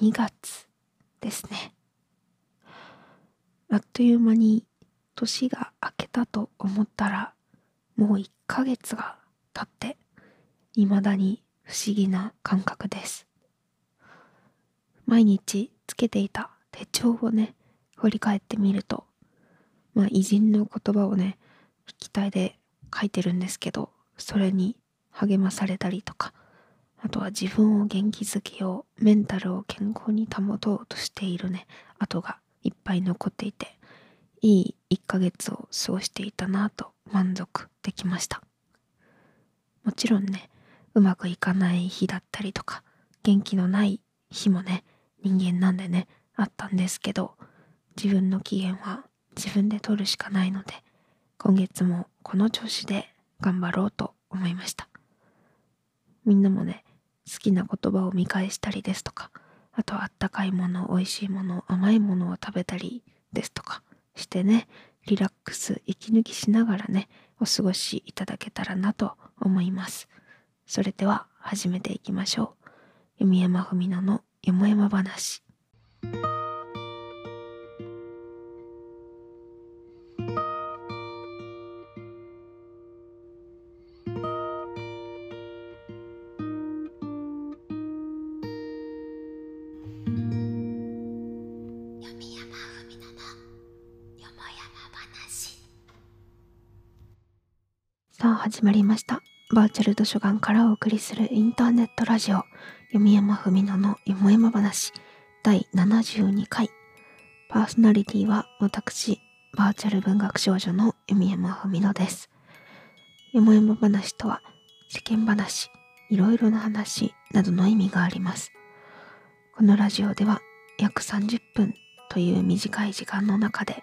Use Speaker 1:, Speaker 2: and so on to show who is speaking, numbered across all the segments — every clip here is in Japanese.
Speaker 1: 2月ですね。あっという間に年が明けたと思ったらもう1ヶ月が経って未だに不思議な感覚です。毎日つけていた手帳をね振り返ってみるとまあ偉人の言葉をね筆記体で書いてるんですけどそれに励まされたりとかあとは自分を元気づけようメンタルを健康に保とうとしているね。跡がいっぱい残っていていい1ヶ月を過ごしていたなと満足できました。もちろんねうまくいかない日だったりとか元気のない日もね人間なんでねあったんですけど自分の機嫌は自分で取るしかないので今月もこの調子で頑張ろうと思いました。みんなもね好きな言葉を見返したりですとかあとあったかいもの美味しいもの甘いものを食べたりですとかしてねリラックス息抜きしながらねお過ごしいただけたらなと思います。それでは始めていきましょう。弓山文乃のよもやま話。始まりました。バーチャル図書館からお送りするインターネットラジオ。読山文乃のよもやま話。第72回。パーソナリティは私バーチャル文学少女の読山文乃です。よもやま話とは世間話いろいろな話などの意味があります。このラジオでは約30分という短い時間の中で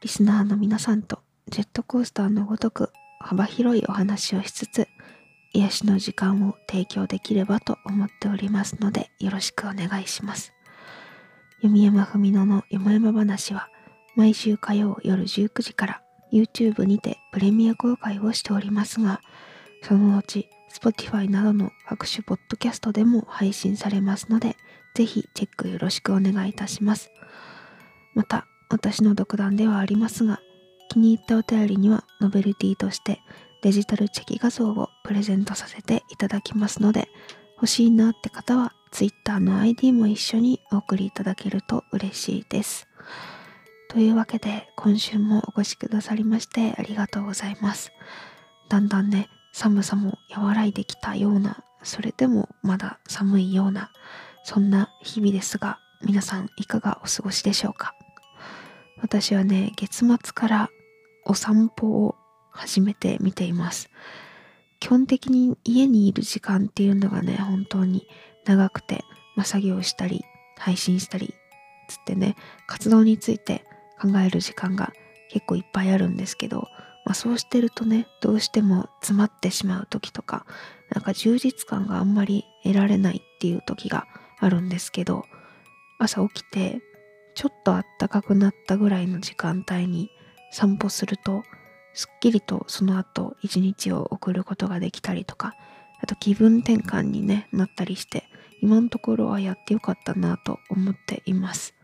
Speaker 1: リスナーの皆さんとジェットコースターのごとく幅広いお話をしつつ癒しの時間を提供できればと思っておりますのでよろしくお願いします。読山文乃のよもやま話は毎週火曜夜19時から YouTube にてプレミア公開をしておりますがその後 Spotify などの各種ポッドキャストでも配信されますのでぜひチェックよろしくお願いいたします。また私の独断ではありますが気に入ったお便りにはノベルティとしてデジタルチェキ画像をプレゼントさせていただきますので欲しいなって方は Twitter の ID も一緒にお送りいただけると嬉しいです。というわけで今週もお越しくださりましてありがとうございます。だんだんね寒さも和らいできたようなそれでもまだ寒いようなそんな日々ですが皆さんいかがお過ごしでしょうか？私はね月末からお散歩を始めてみています。基本的に家にいる時間っていうのがね、本当に長くて、まあ、作業したり、配信したり、つってね、活動について考える時間が結構いっぱいあるんですけど、まあ、そうしてるとね、どうしても詰まってしまう時とか、なんか充実感があんまり得られないっていう時があるんですけど、朝起きて、ちょっとあったかくなったぐらいの時間帯に散歩するとすっきりとその後一日を送ることができたりとかあと気分転換に、ね、なったりして今のところはやってよかったなと思っています。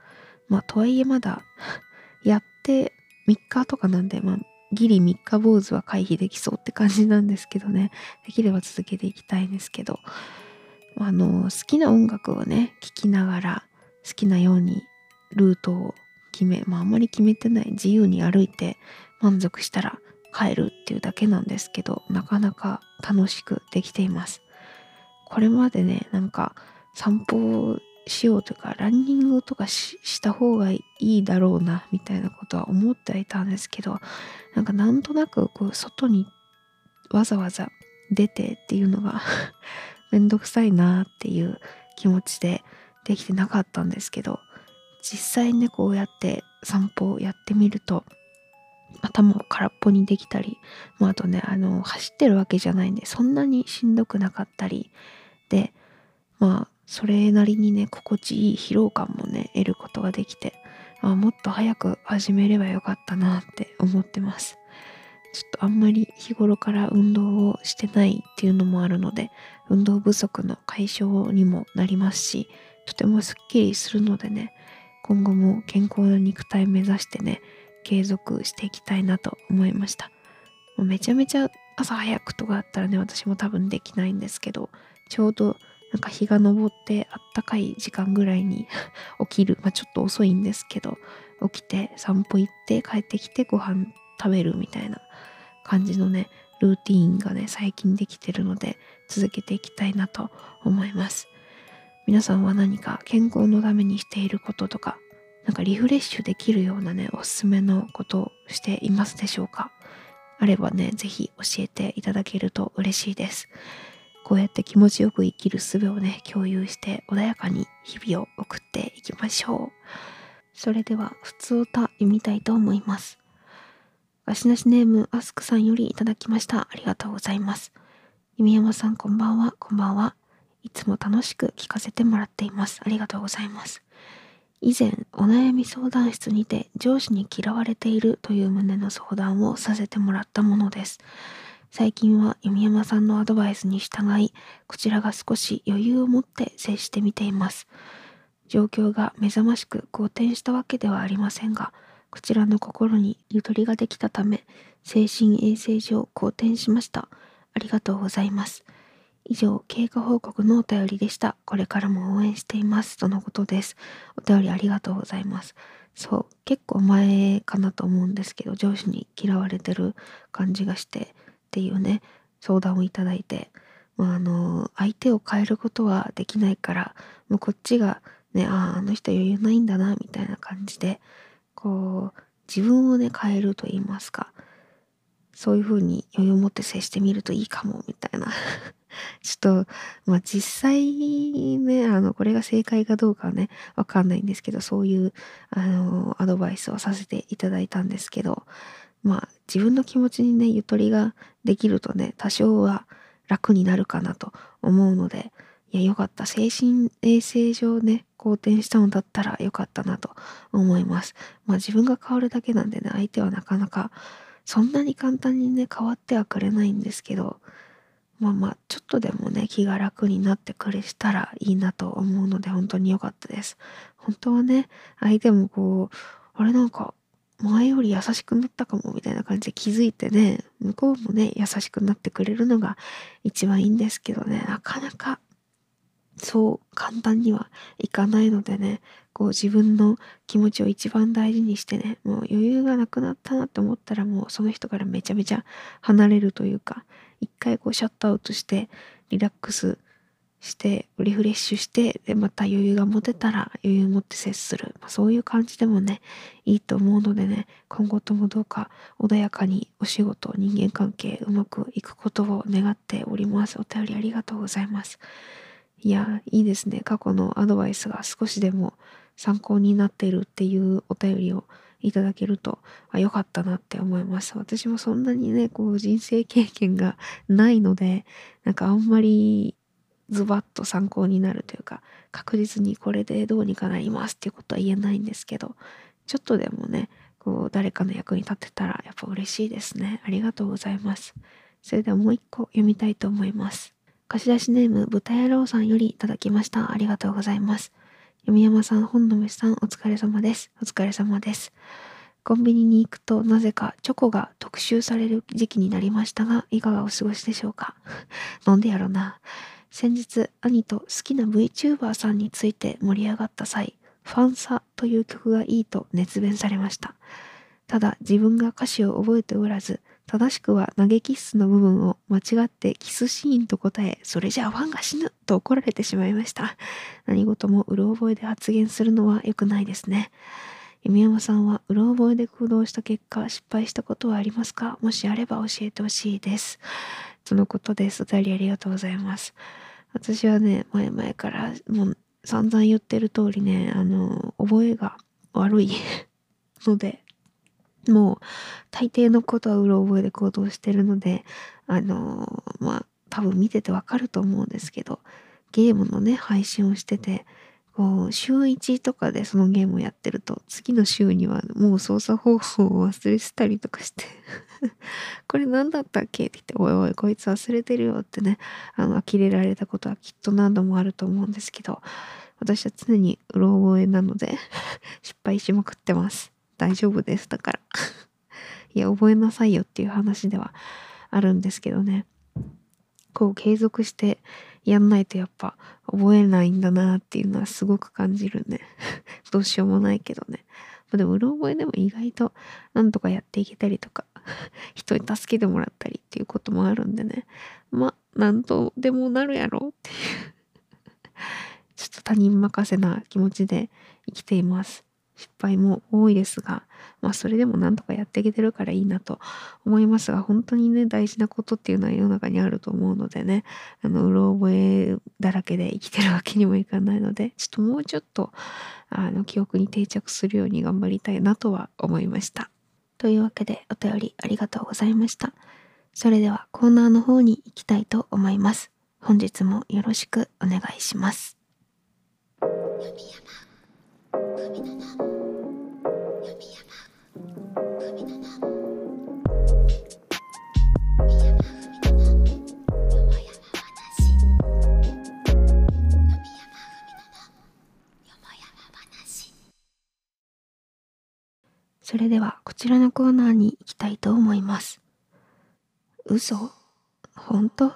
Speaker 1: まあとはいえまだ やって3日とかなんでまあギリ3日坊主は回避できそうって感じなんですけどね。できれば続けていきたいんですけど。あの好きな音楽をね聴きながら好きなようにルートを決め、まああまり決めてない自由に歩いて満足したら帰るっていうだけなんですけど、なかなか楽しくできています。これまでね、なんか散歩しようとか、ランニングとかした方がいいだろうな、みたいなことは思ってはいたんですけど、なんかなんとなくこう外にわざわざ出てっていうのが めんどくさいなっていう気持ちでできてなかったんですけど、実際ねこうやって散歩をやってみると頭を空っぽにできたり、まあ、あとねあの走ってるわけじゃないんでそんなにしんどくなかったりでまあそれなりにね心地いい疲労感もね得ることができてあもっと早く始めればよかったなって思ってます。ちょっとあんまり日頃から運動をしてないっていうのもあるので運動不足の解消にもなりますしとてもすっきりするのでね今後も健康な肉体目指してね継続していきたいなと思いました。もうめちゃめちゃ朝早くとかだったらね私も多分できないんですけどちょうどなんか日が昇ってあったかい時間ぐらいに 起きる。まあちょっと遅いんですけど起きて散歩行って帰ってきてご飯食べるみたいな感じのねルーティーンがね最近できてるので続けていきたいなと思います。皆さんは何か健康のためにしていることとかなんかリフレッシュできるようなねおすすめのことをしていますでしょうか？あればね是非教えていただけると嬉しいですこうやって気持ちよく生きる術をね共有して穏やかに日々を送っていきましょうそれでは普通歌読みたいと思いますガシナシネームアスクさんよりいただきました。ありがとうございます。弓山さんこんばんは、こんばんは。いつも楽しく聞かせてもらっています。ありがとうございます。以前、お悩み相談室にて上司に嫌われているという旨の相談をさせてもらったものです。最近は弓山さんのアドバイスに従い、こちらが少し余裕を持って接してみています。状況が目覚ましく好転したわけではありませんが、こちらの心にゆとりができたため、精神衛生上好転しました。ありがとうございます。以上、経過報告のお便りでした。これからも応援しています。とのことです。お便りありがとうございます。そう、結構前かなと思うんですけど、上司に嫌われてる感じがしてっていうね、相談をいただいて、まあ、あの、相手を変えることはできないから、もうこっちがね、ああ、あの人余裕ないんだな、みたいな感じで、こう自分をね変えると言いますかそういう風に余裕を持って接してみるといいかもみたいな ちょっとまあ実際ねあのこれが正解かどうかはねわかんないんですけどそういうあのアドバイスをさせていただいたんですけどまあ自分の気持ちにねゆとりができるとね多少は楽になるかなと思うのでいやよかった精神衛生上ね好転したのだったらよかったなと思います。まあ自分が変わるだけなんでね、相手はなかなかそんなに簡単にね、変わってはくれないんですけど、まあまあ、ちょっとでもね、気が楽になってくれしたらいいなと思うので、本当に良かったです。本当はね、相手もこう、あれなんか、前より優しくなったかもみたいな感じで気づいてね、向こうもね、優しくなってくれるのが一番いいんですけどね、なかなかそう簡単にはいかないのでねこう自分の気持ちを一番大事にしてねもう余裕がなくなったなって思ったらもうその人からめちゃめちゃ離れるというか一回こうシャットアウトしてリラックスしてリフレッシュしてでまた余裕が持てたら余裕を持って接する、まあ、そういう感じでもねいいと思うのでね今後ともどうか穏やかにお仕事人間関係うまくいくことを願っております。お便りありがとうございます。いや、いいですね。過去のアドバイスが少しでも参考になっているっていうお便りをいただけると、あ、よかったなって思います。私もそんなにね、こう人生経験がないので、なんかあんまりズバッと参考になるというか、確実にこれでどうにかなりますっていうことは言えないんですけど、ちょっとでもね、こう誰かの役に立てたらやっぱ嬉しいですね。ありがとうございます。それではもう一個読みたいと思います。貸し出しネーム、豚野郎さんよりいただきました。ありがとうございます。読山さん、本の虫さん、お疲れ様です。お疲れ様です。コンビニに行くとなぜかチョコが特集される時期になりましたが、いかがお過ごしでしょうか？なんでやろな。先日、兄と好きな VTuber さんについて盛り上がった際、ファンサという曲がいいと熱弁されました。ただ自分が歌詞を覚えておらず、正しくは投げキッスの部分を間違ってキスシーンと答え、それじゃあファンが死ぬと怒られてしまいました。何事もうろ覚えで発言するのは良くないですね。弓山さんはうろ覚えで行動した結果失敗したことはありますか？もしあれば教えてほしいです。とのことです。お便りありがとうございます。私はね、前々からもう散々言ってる通りね、あの、覚えが悪いので、もう大抵のことはうろ覚えで行動してるのであのまあ多分見ててわかると思うんですけどゲームのね配信をしててこう週1とかでそのゲームをやってると次の週にはもう操作方法を忘れてたりとかして これ何だったっけって言っておいおいこいつ忘れてるよってねあの呆れられたことはきっと何度もあると思うんですけど私は常にうろ覚えなので 失敗しまくってます。大丈夫です。だから いや、覚えなさいよっていう話ではあるんですけどね。こう継続してやんないとやっぱ覚えないんだなっていうのはすごく感じるね。どうしようもないけどね。ま、でも、うろ覚えでも意外となんとかやっていけたりとか、人に助けてもらったりっていうこともあるんでね。まあ、なんとでもなるやろっていう ちょっと他人任せな気持ちで生きています。失敗も多いですが、まあそれでもなんとかやっていけてるからいいなと思いますが、本当にね、大事なことっていうのは世の中にあると思うのでね、あの、うろ覚えだらけで生きてるわけにもいかないので、ちょっともうちょっと、あの、記憶に定着するように頑張りたいなとは思いました。というわけで、お便りありがとうございました。それではコーナーの方に行きたいと思います。本日もよろしくお願いします。れではこちらのコーナーに行きたいと思います。嘘？本当？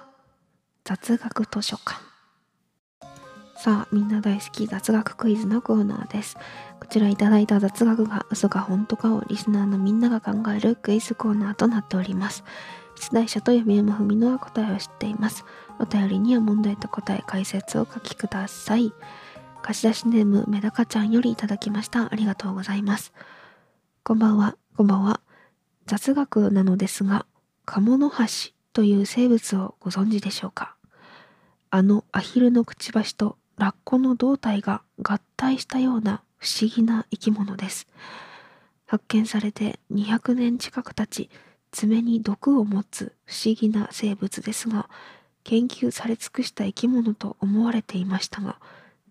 Speaker 1: 雑学図書館。さあ、みんな大好き雑学クイズのコーナーです。こちらいただいた雑学が嘘か本当かをリスナーのみんなが考えるクイズコーナーとなっております。出題者と読山文乃は答えを知っています。お便りには問題と答え解説を書きください。貸し出しネームめだかちゃんよりいただきました。ありがとうございます。こんばんは、こんばんは。雑学なのですが、カモノハシという生物をご存知でしょうか？あのアヒルのくちばしとラッコの胴体が合体したような不思議な生き物です。発見されて200年近く経ち、爪に毒を持つ不思議な生物ですが、研究され尽くした生き物と思われていましたが、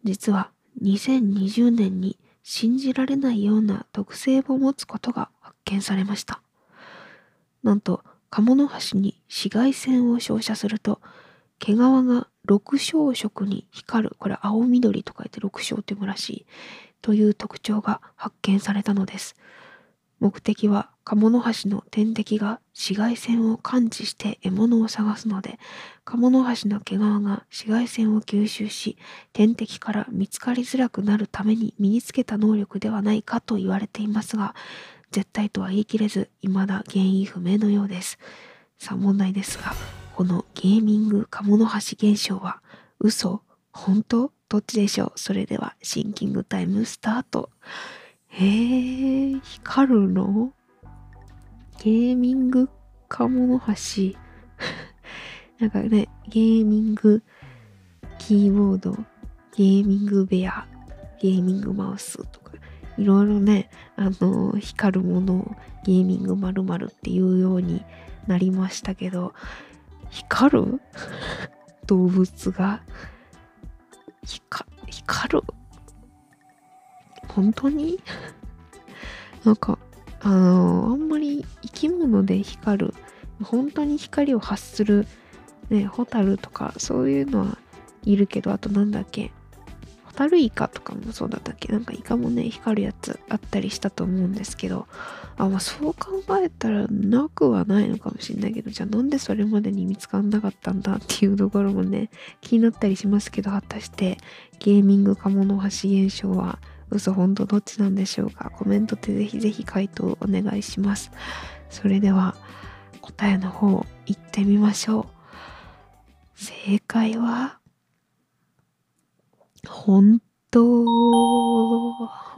Speaker 1: 実は2020年に信じられないような特性を持つことが発見されました。なんと、カモノハシに紫外線を照射すると、毛皮が六小色に光る、これ青緑と書いて六小って読むらしい、という特徴が発見されたのです。目的はカモノハシの天敵が紫外線を感知して獲物を探すので、カモノハシの毛皮が紫外線を吸収し、天敵から見つかりづらくなるために身につけた能力ではないかと言われていますが、絶対とは言い切れず、未だ原因不明のようです。さあ問題ですが、このゲーミングカモノハシ現象は嘘本当？どっちでしょう？それではシンキングタイムスタート。へえ、光るの？ゲーミングカモノハシ。なんかね、ゲーミングキーボード、ゲーミングベア、ゲーミングマウスとか、いろいろね、あの、光るものをゲーミング〇〇っていうようになりましたけど、光る？動物が？光る？本当に？なんか、あのー、あんまり生き物で光る、本当に光を発する、ね、ホタルとか、そういうのはいるけど、あとなんだっけ、ホタルイカとかもそうだったっけ？なんかイカもね、光るやつあったりしたと思うんですけど、あ、まあそう考えたらなくはないのかもしれないけど、じゃあなんでそれまでに見つかんなかったんだっていうところもね、気になったりしますけど、果たしてゲーミングカモノハシ現象は嘘本当どっちなんでしょうかコメントでぜひぜひ回答をお願いします。それでは答えの方行ってみましょう。正解は本当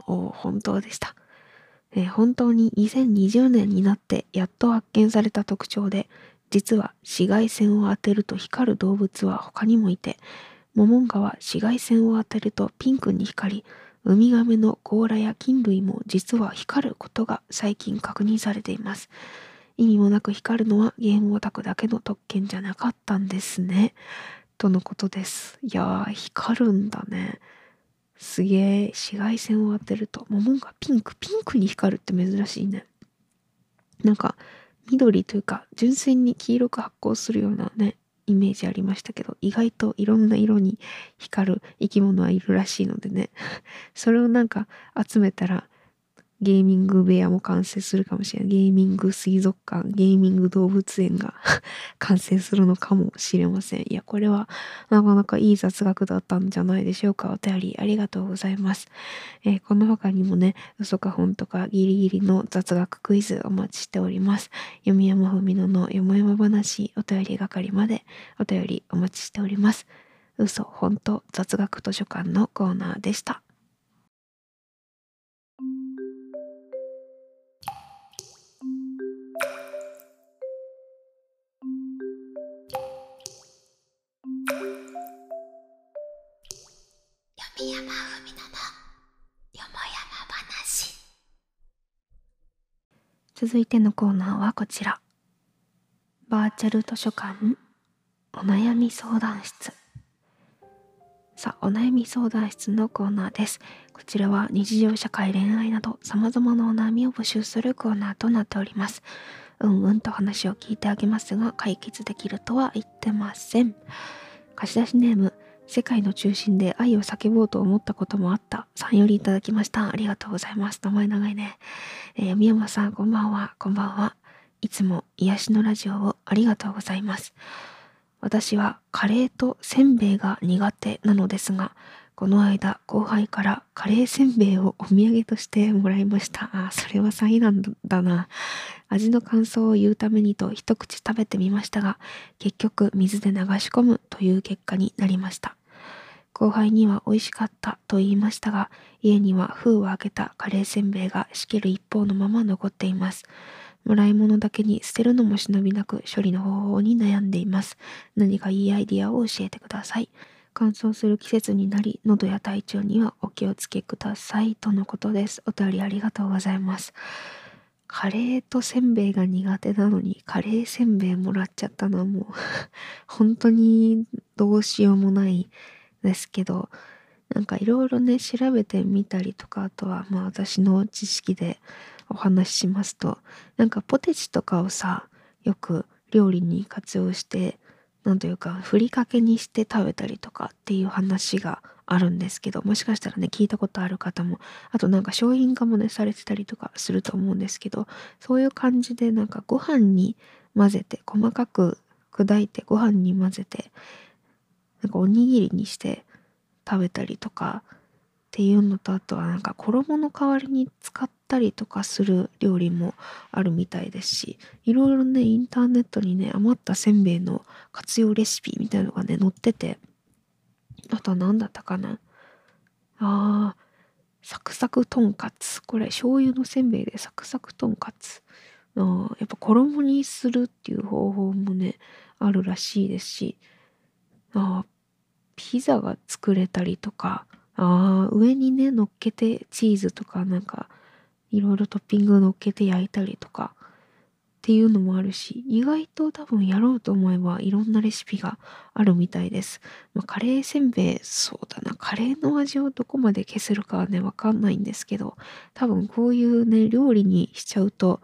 Speaker 1: お本当でした、えー、本当に2020年になってやっと発見された特徴で実は紫外線を当てると光る動物は他にもいてモモンガは紫外線を当てるとピンクに光りウミガメの甲羅や菌類も実は光ることが最近確認されています。意味もなく光るのはゲームオタクだけの特権じゃなかったんですね。とのことです。いやー、光るんだね。すげえ、紫外線を当てると、桃がピンク、ピンクに光るって珍しいね。なんか、緑というか、純粋に黄色く発光するようなね、イメージありましたけど、意外といろんな色に光る生き物はいるらしいのでね、それをなんか集めたらゲーミング部屋も完成するかもしれない。ゲーミング水族館、ゲーミング動物園が 完成するのかもしれません。いや、これはなかなかいい雑学だったんじゃないでしょうか。お便りありがとうございます。えー、この他にもね、嘘か本とかギリギリの雑学クイズお待ちしております。読み山ふみののよもやま話お便り係までお便りお待ちしております。嘘、本当、雑学図書館のコーナーでした。続いてのコーナーはこちら。バーチャル図書館お悩み相談室。さあお悩み相談室のコーナーです。こちらは日常社会恋愛など様々なお悩みを募集するコーナーとなっております。うんうんと話を聞いてあげますが解決できるとは言ってません。貸し出しネーム世界の中心で愛を叫ぼうと思ったこともあった。さんよりいただきました。ありがとうございます。名前長いね。えー、宮山さん、こんばんは。こんばんは。いつも癒しのラジオをありがとうございます。私はカレーとせんべいが苦手なのですが、この間後輩からカレーせんべいをお土産としてもらいました。あ、それは災難だな。味の感想を言うためにと一口食べてみましたが、結局水で流し込むという結果になりました。後輩には美味しかったと言いましたが、家には封を開けたカレーせんべいがしける一方のまま残っています。もらい物だけに捨てるのも忍びなく処理の方法に悩んでいます。何かいいアイディアを教えてください。乾燥する季節になり、喉や体調にはお気をつけください。とのことです。お便りありがとうございます。カレーとせんべいが苦手なのに、カレーせんべいもらっちゃったのはもう 本当にどうしようもないですけど、なんかいろいろね、調べてみたりとか、あとはまあ私の知識でお話ししますと、なんかポテチとかをさ、よく料理に活用してなんというかふりかけにして食べたりとかっていう話があるんですけどもしかしたらね聞いたことある方もあとなんか商品化もねされてたりとかすると思うんですけどそういう感じでなんかご飯に混ぜて細かく砕いてご飯に混ぜてなんかおにぎりにして食べたりとかっていうのとあとはなんか衣の代わりに使ったりとかする料理もあるみたいですしいろいろねインターネットにね余ったせんべいの活用レシピみたいなのがね載っててあとは何だったかな。あーサクサクとんかつ。これ醤油のせんべいでサクサクとんかつ。あやっぱ衣にするっていう方法もねあるらしいですしあピザが作れたりとかあ、上にね、乗っけてチーズとかなんか、いろいろトッピング乗っけて焼いたりとかっていうのもあるし、意外と多分やろうと思えばいろんなレシピがあるみたいです。まあ、カレーせんべい、そうだな、カレーの味をどこまで消せるかはね、わかんないんですけど、多分こういうね、料理にしちゃうと、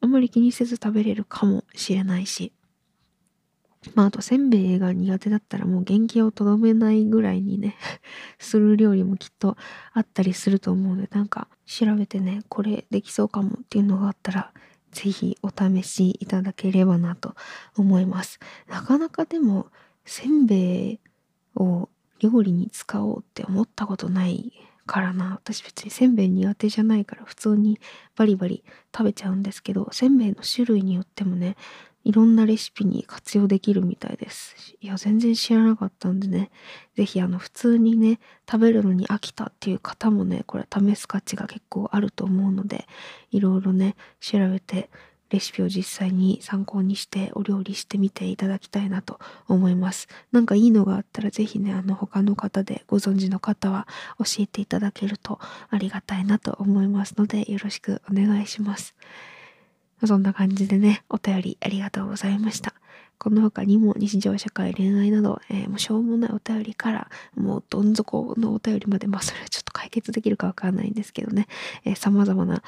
Speaker 1: あんまり気にせず食べれるかもしれないし、まあ、あと、せんべいが苦手だったらもう元気をとどめないぐらいにね する料理もきっとあったりすると思うので、なんか調べてね、これできそうかもっていうのがあったら、ぜひお試しいただければなと思います。なかなかでも、せんべいを料理に使おうって思ったことないからな。私別にせんべい苦手じゃないから普通にバリバリ食べちゃうんですけど、せんべいの種類によってもね、いろんなレシピに活用できるみたいです。いや、全然知らなかったんでね、是非あの、普通にね、食べるのに飽きたっていう方もね、これ試す価値が結構あると思うので、いろいろね、調べて、レシピを実際に参考にしてお料理してみていただきたいなと思います。なんかいいのがあったら是非ね、あの他の方でご存知の方は教えていただけるとありがたいなと思いますのでよろしくお願いします。そんな感じでね、お便りありがとうございました。この他にも日常社会、恋愛など、えー、もうしょうもないお便りから、もうどん底のお便りまで、まあそれは ちょっと解決できるかわかんないんですけどね、えー、様々な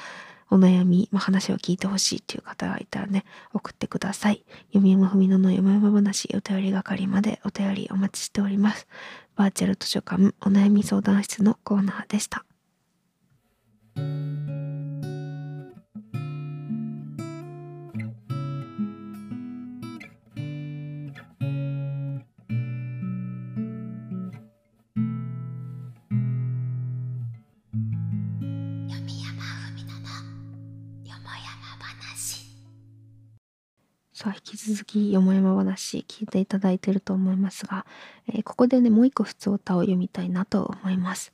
Speaker 1: お悩み、まあ、話を聞いてほしいっていう方がいたらね、送ってください。読み山ふみのの読み山話、お便り係までお便りお待ちしております。バーチャル図書館お悩み相談室のコーナーでした。さあ、引き続き、よもやま話聞いていただいていると思いますが、えー、ここでね、もう一個普通歌を読みたいなと思います。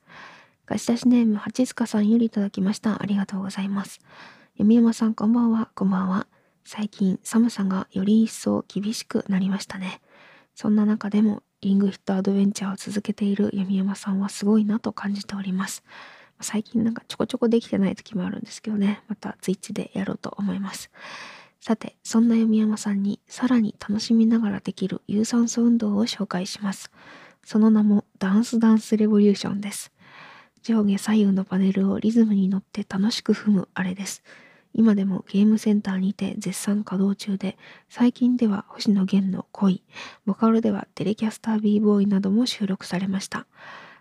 Speaker 1: 貸し出しネーム、八塚さんよりいただきました。ありがとうございます。み山さん、こんばんは。こんばんは。最近、寒さがより一層厳しくなりましたね。そんな中でも、リングヒットアドベンチャーを続けている弓山さんはすごいなと感じております。最近なんかちょこちょこできてない時もあるんですけどね、またツイッチでやろうと思います。さて、そんな読山さんにさらに楽しみながらできる有酸素運動を紹介します。その名もダンスダンスレボリューションです。上下左右のパネルをリズムに乗って楽しく踏むあれです。今でもゲームセンターにて絶賛稼働中で、最近では星野源の恋、ボカロではテレキャスター b ボーイなども収録されました。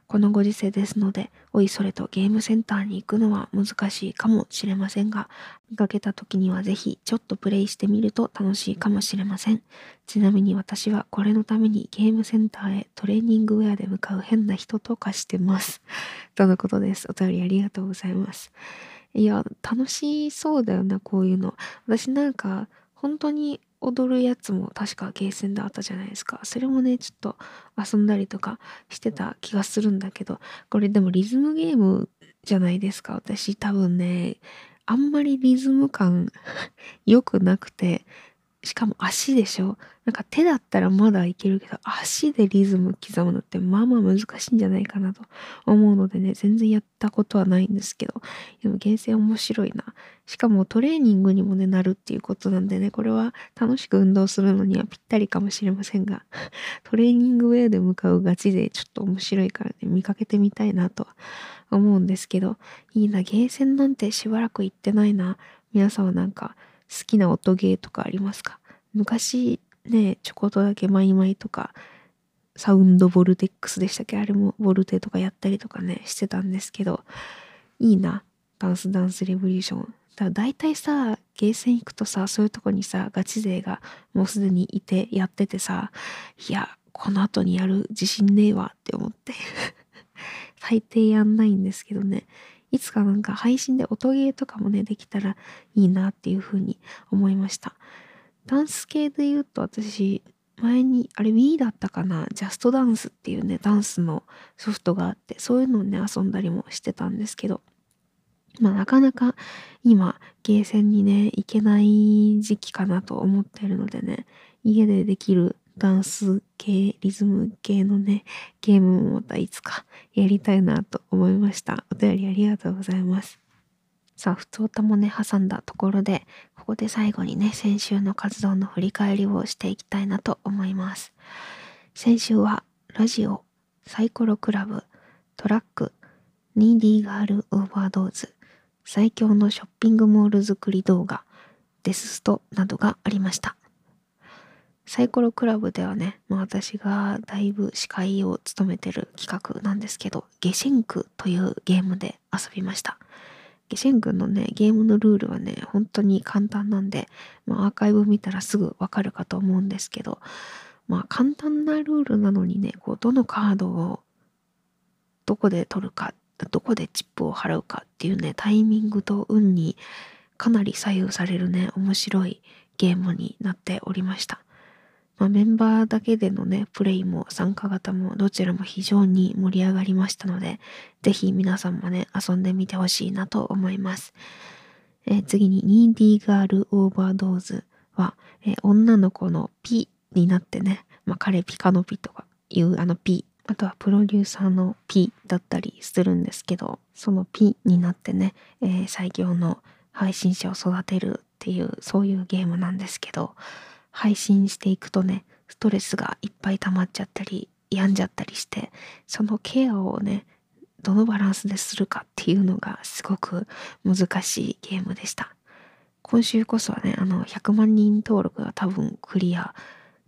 Speaker 1: このご時世ですので、おいそれとゲームセンターに行くのは難しいかもしれませんが、見かけた時にはぜひちょっとプレイしてみると楽しいかもしれません。ちなみに私はこれのためにゲームセンターへトレーニングウェアで向かう変な人と化してます。とのことです。お便りありがとうございます。いや、楽しそうだよな、こういうの。私なんか、本当に踊るやつも確かゲーセンであったじゃないですか。それもね、ちょっと遊んだりとかしてた気がするんだけど、これでもリズムゲームじゃないですか。私多分ね、あんまりリズム感 良くなくて、しかも足でしょ？なんか手だったらまだいけるけど、足でリズム刻むのってまあまあ難しいんじゃないかなと思うのでね、全然やったことはないんですけど、でも厳選面白いな。しかもトレーニングにもね、なるっていうことなんでね、これは楽しく運動するのにはぴったりかもしれませんが、トレーニングウェアで向かうガチでちょっと面白いからね、見かけてみたいなとは思うんですけど、いいな、ゲーセンなんてしばらく行ってないな。皆さんはなんか、好きな音ゲーとかありますか？昔ね、ちょこっとだけマイマイとか、サウンドボルテックスでしたっけ？あれもボルテとかやったりとかね、してたんですけど、いいな。ダンスダンスレボリューション。だ大体さ、ゲーセン行くとさ、そういうとこにさ、ガチ勢がもうすでにいてやっててさ、いや、この後にやる自信ねえわって思って 大抵やんないんですけどね。いつかなんか配信で音ゲーとかもね、できたらいいなっていうふうに思いました。ダンス系で言うと私、前に、あれ Wii だったかな？ジャストダンスっていうね、ダンスのソフトがあって、そういうのをね、遊んだりもしてたんですけど、まあなかなか今、ゲーセンにね、行けない時期かなと思ってるのでね、家でできるダンス系、リズム系のね、ゲームもまたいつかやりたいなと思いました。お便りありがとうございます。さあ、普通歌もね、挟んだところで、ここで最後にね、先週の活動の振り返りをしていきたいなと思います。先週は、ラジオ、サイコロクラブ、トラック、ニーディーガールオーバードーズ、最強のショッピングモール作り動画、デスストなどがありました。サイコロクラブではね、まあ、私がだいぶ司会を務めてる企画なんですけど、ゲシンクというゲームで遊びました。ゲシンクのね、ゲームのルールはね、本当に簡単なんで、まあ、アーカイブ見たらすぐわかるかと思うんですけど、まあ簡単なルールなのにね、こうどのカードをどこで取るか、どこでチップを払うかっていうね、タイミングと運にかなり左右されるね、面白いゲームになっておりました。まあ、メンバーだけでのね、プレイも参加型もどちらも非常に盛り上がりましたので、ぜひ皆さんもね、遊んでみてほしいなと思います。えー、次に、ニーディーガールオーバードーズは、えー、女の子のピになってね、まあ、彼ピカのピとかいうあのピ、あとはプロデューサーのピだったりするんですけど、そのピになってね、えー、最強の配信者を育てるっていう、そういうゲームなんですけど、配信していくとね、ストレスがいっぱい溜まっちゃったり、病んじゃったりして、そのケアをね、どのバランスでするかっていうのがすごく難しいゲームでした。今週こそはね、あの、100万人登録が多分クリア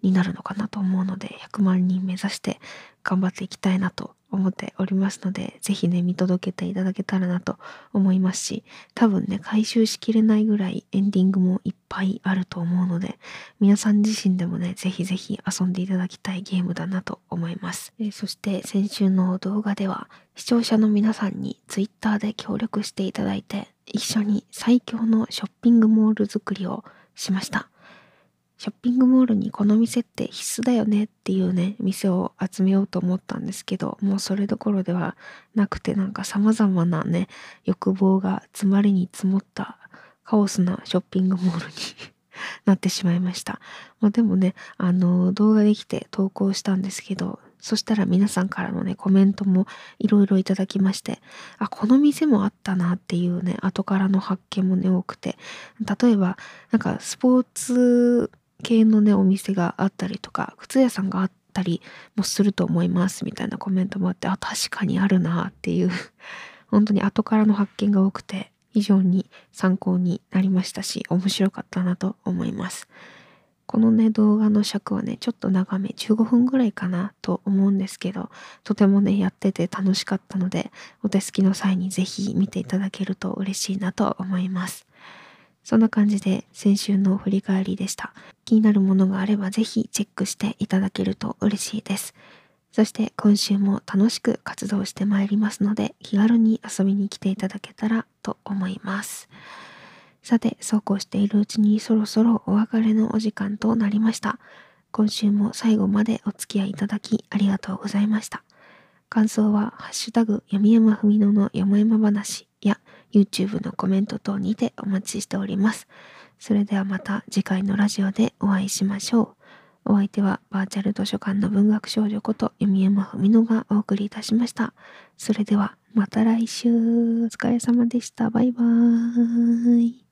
Speaker 1: になるのかなと思うので、100万人目指して頑張っていきたいなと思っておりますので、ぜひね、見届けていただけたらなと思いますし、多分ね、回収しきれないぐらいエンディングもいっぱいあると思うので、皆さん自身でもね、ぜひぜひ遊んでいただきたいゲームだなと思います。えそして先週の動画では、視聴者の皆さんに Twitter で協力していただいて、一緒に最強のショッピングモール作りをしました。ショッピングモールにこの店って必須だよねっていうね、店を集めようと思ったんですけど、もうそれどころではなくてなんか様々なね、欲望が詰まりに積もったカオスなショッピングモールに なってしまいました。まあ、でもね、あの、動画できて投稿したんですけど、そしたら皆さんからのね、コメントもいろいろいただきまして、あ、この店もあったなっていうね、後からの発見もね、多くて、例えば、なんかスポーツ系のね、お店があったりとか、靴屋さんがあったりもすると思いますみたいなコメントもあって、あ、確かにあるなっていう、本当に後からの発見が多くて、非常に参考になりましたし、面白かったなと思います。このね、動画の尺はね、ちょっと長め、15分ぐらいかなと思うんですけど、とてもね、やってて楽しかったので、お手すきの際にぜひ見ていただけると嬉しいなと思います。そんな感じで先週の振り返りでした。気になるものがあればぜひチェックしていただけると嬉しいです。そして今週も楽しく活動してまいりますので気軽に遊びに来ていただけたらと思います。さて、そうこうしているうちにそろそろお別れのお時間となりました。今週も最後までお付き合いいただきありがとうございました。感想は、ハッシュタグ、読山文乃のよもやま話 YouTube のコメント等にてお待ちしております。それではまた次回のラジオでお会いしましょう。お相手はバーチャル図書館の文学少女こと弓山文乃がお送りいたしました。それではまた来週。お疲れ様でした。バイバーイ。